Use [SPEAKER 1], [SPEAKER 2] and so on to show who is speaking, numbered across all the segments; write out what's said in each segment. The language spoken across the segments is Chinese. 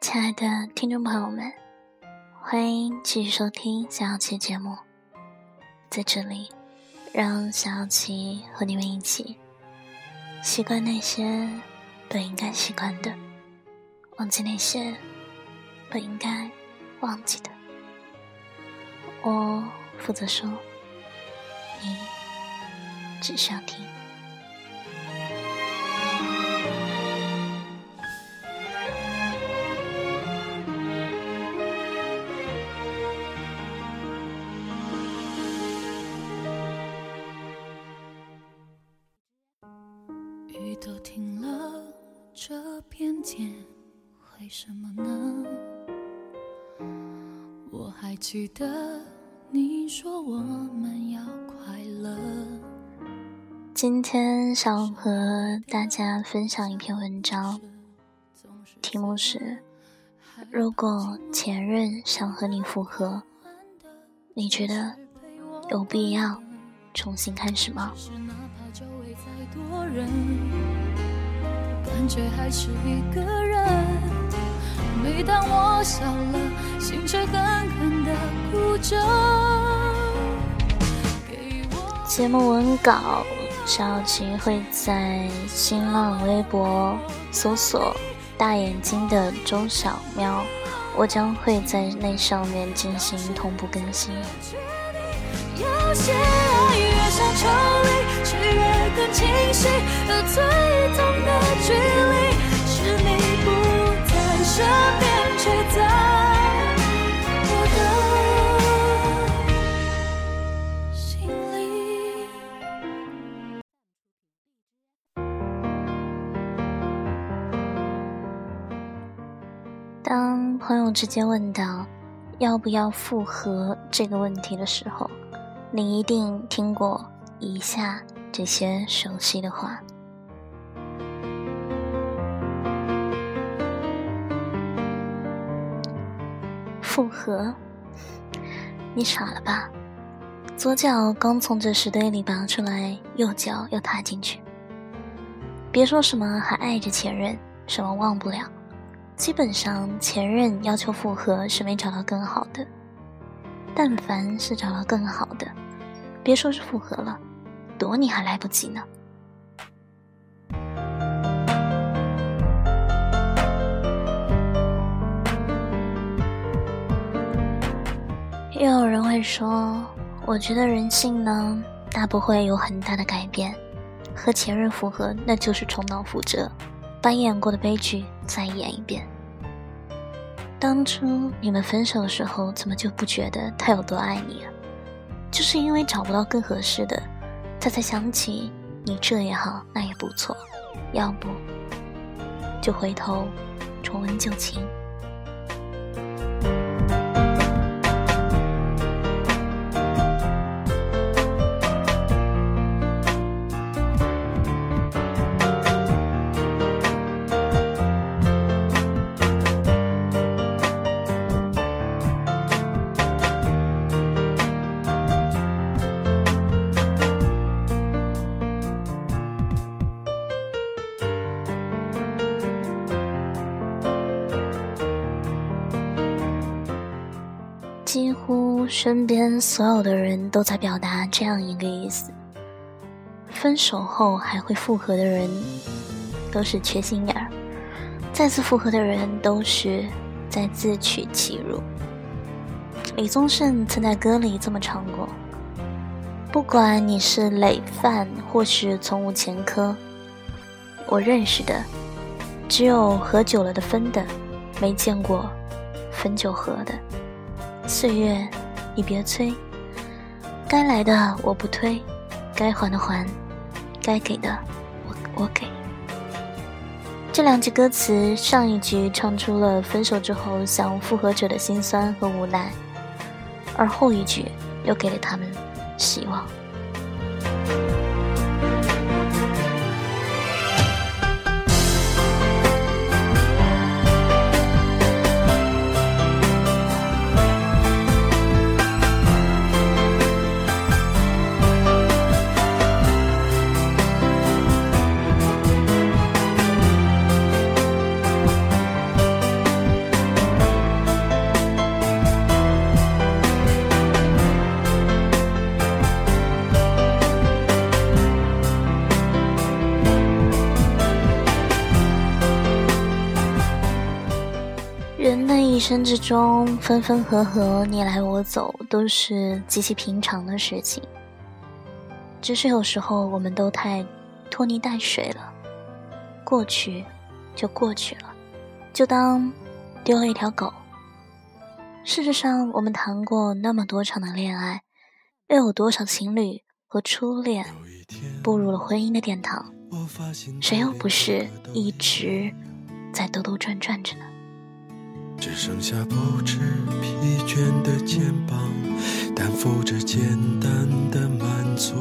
[SPEAKER 1] 亲爱的听众朋友们，欢迎继续收听小小琪节目。在这里，让小小琪和你们一起习惯那些不应该习惯的，忘记那些不应该忘记的。我负责说，你只需要听。
[SPEAKER 2] 我还记得你说我们要快乐。
[SPEAKER 1] 今天想和大家分享一篇文章，题目是：如果前任想和你复合，你觉得有必要重新开始吗？
[SPEAKER 2] 感觉还是一个人。当我笑了，心却狠狠地哭着。
[SPEAKER 1] 节目文稿，小琪会在新浪微博搜索“大眼睛的周小喵”，我将会在那上面进行同步更新。
[SPEAKER 2] 有些，
[SPEAKER 1] 友之间问到要不要复合这个问题的时候，你一定听过以下这些熟悉的话：复合？你傻了吧？左脚刚从这石堆里拔出来，右脚又踏进去。别说什么还爱着前任，什么忘不了，基本上前任要求复合是没找到更好的。但凡是找到更好的，别说是复合了，躲你还来不及呢。又有人会说，我觉得人性呢，大不会有很大的改变，和前任复合那就是重蹈覆辙，把演过的悲剧再演一遍。当初你们分手的时候，怎么就不觉得他有多爱你啊？就是因为找不到更合适的，他才想起你这也好，那也不错，要不就回头重温旧情。身边所有的人都在表达这样一个意思：分手后还会复合的人，都是缺心眼儿；再次复合的人，都是在自取其辱。李宗盛曾在歌里这么唱过：“不管你是累犯，或是从无前科，我认识的，只有喝久了的分的，没见过分就合的。”岁月，你别催，该来的我不推，该还的还，该给的我我给。这两句歌词，上一句唱出了分手之后想复合者的心酸和无奈，而后一句又给了他们希望。生之中分分合合、你来我走，都是极其平常的事情。只是有时候我们都太拖泥带水了，过去就过去了，就当丢了一条狗。事实上，我们谈过那么多场的恋爱，又有多少情侣和初恋步入了婚姻的殿堂？谁又不是一直在兜兜转转着呢？
[SPEAKER 3] 只剩下不知疲倦的肩膀，担负着简单的满足。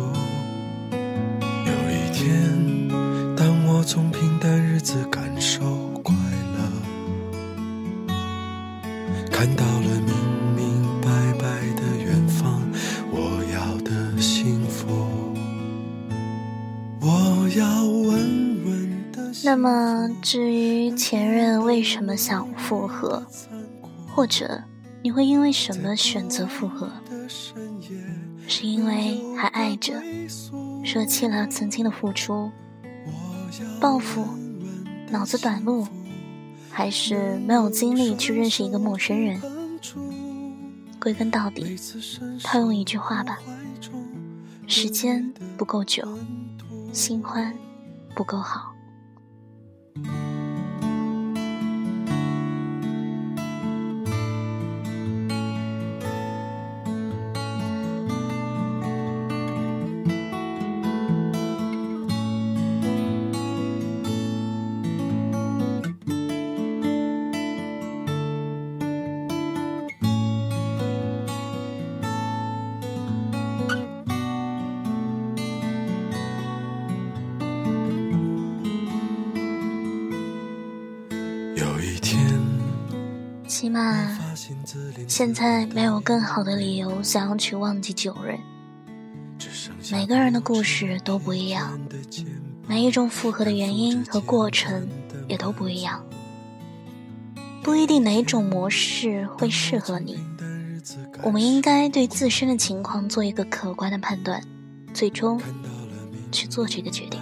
[SPEAKER 3] 有一天，当我从平淡日子感受
[SPEAKER 1] 那么，至于前任为什么想复合，或者你会因为什么选择复合？是因为还爱着，舍弃了曾经的付出，报复，脑子短路，还是没有精力去认识一个陌生人？归根到底，套用一句话吧：时间不够久，新欢不够好。起码
[SPEAKER 3] 发现
[SPEAKER 1] 在没有更好的理由想要去忘记旧人。每个人的故事都不一样，每一种复合的原因和过程也都不一样，不一定哪种模式会适合你。我们应该对自身的情况做一个客观的判断，最终去做这个决定。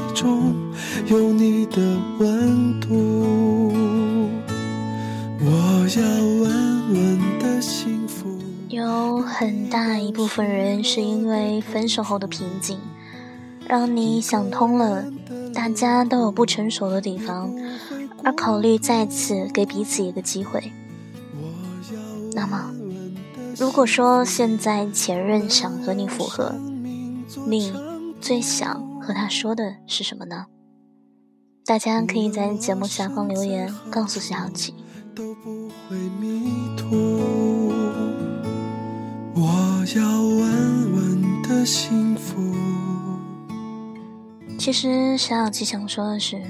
[SPEAKER 3] 中，有你的温度。我要稳稳的幸福。
[SPEAKER 1] 有很大一部分人是因为分手后的瓶颈，让你想通了，大家都有不成熟的地方，而考虑再次给彼此一个机会。那么，如果说现在前任想和你复合，你最想和他说的是什么呢？大家可以在节目下方留言告诉小琪。
[SPEAKER 3] 都不会迷途。我要稳稳的幸福。
[SPEAKER 1] 其实小小琪想说的是，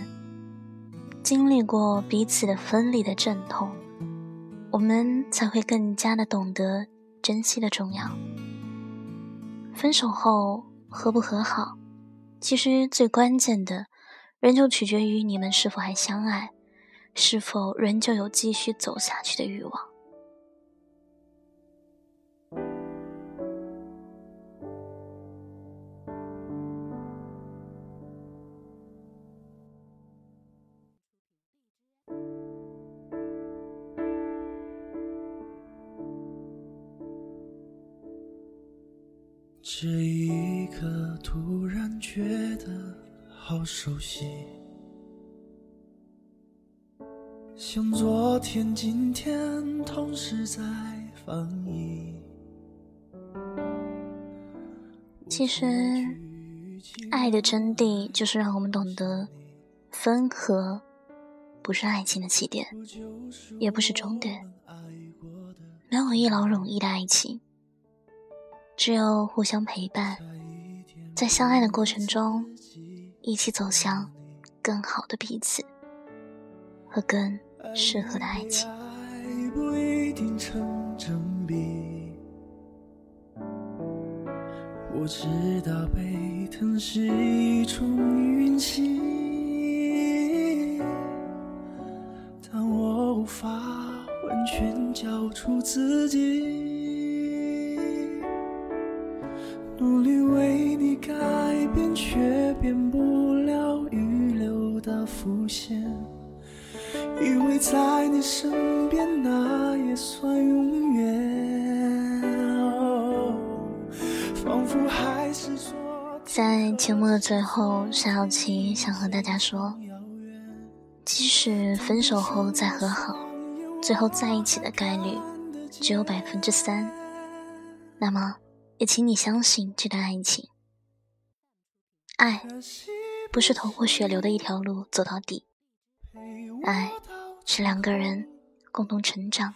[SPEAKER 1] 经历过彼此的分离的阵痛，我们才会更加的懂得珍惜的重要。分手后和不和好，其实最关键的，仍旧取决于你们是否还相爱，是否仍旧有继续走下去的欲望。
[SPEAKER 3] 这一刻突然觉得好熟悉，像昨天、今天同时在放映。
[SPEAKER 1] 其实，爱的真谛就是让我们懂得，分合不是爱情的起点，也不是终点。没有一劳永逸的爱情，只有互相陪伴，在相爱的过程中，一起走向更好的彼此和更适合的爱情。
[SPEAKER 4] 不一定成正比。我知道被疼是一种运气，但我无法完全交出自己。留的伏线。以为在你身边，那也算永远。哦仿佛还是昨
[SPEAKER 1] 在节目的最后，沙小琪想和大家说，即使分手后再和好，最后在一起的概率只有百分之三，那么也请你相信这段爱情。爱不是头破血流的一条路走到底，爱是两个人共同成长，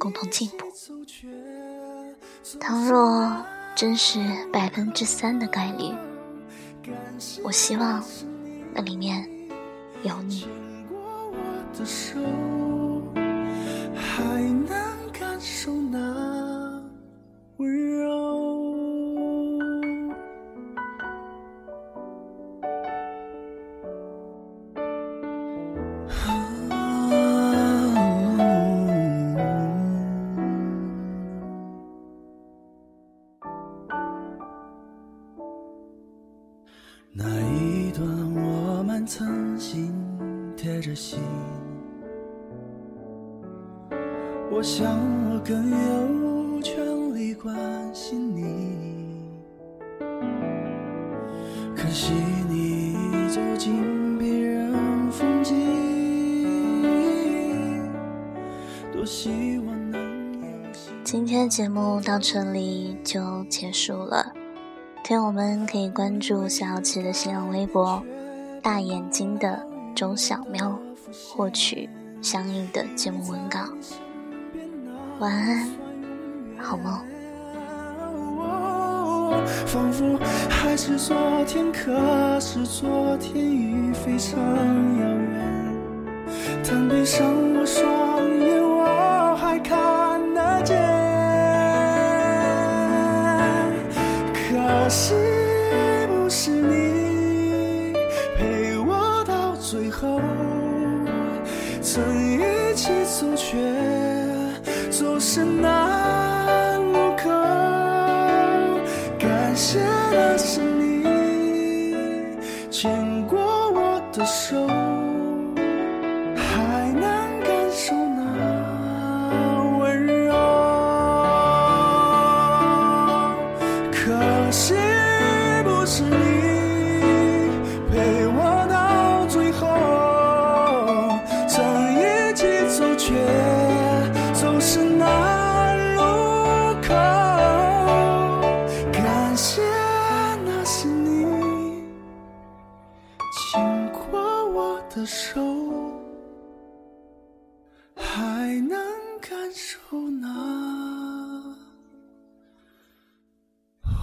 [SPEAKER 1] 共同进步。倘若真是百分之三的概率，我希望那里面有你。
[SPEAKER 4] 还能感受那我想我更有权利关心你。可惜你走进别人风景，多希望能有幸。
[SPEAKER 1] 今天节目到这里就结束了，听友们可以关注小小琪的新浪微博“大眼睛的钟小喵”，获取相应的节目文稿。晚安，好梦。
[SPEAKER 4] 仿佛还是昨天，可是昨天已非常遥远。但闭上我双眼，我还看得见。可惜不是你陪我到最后，曾一起走，却都是那路口，感谢那是你牵过我的手，还能感受那温柔。可惜不是。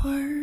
[SPEAKER 4] 会儿。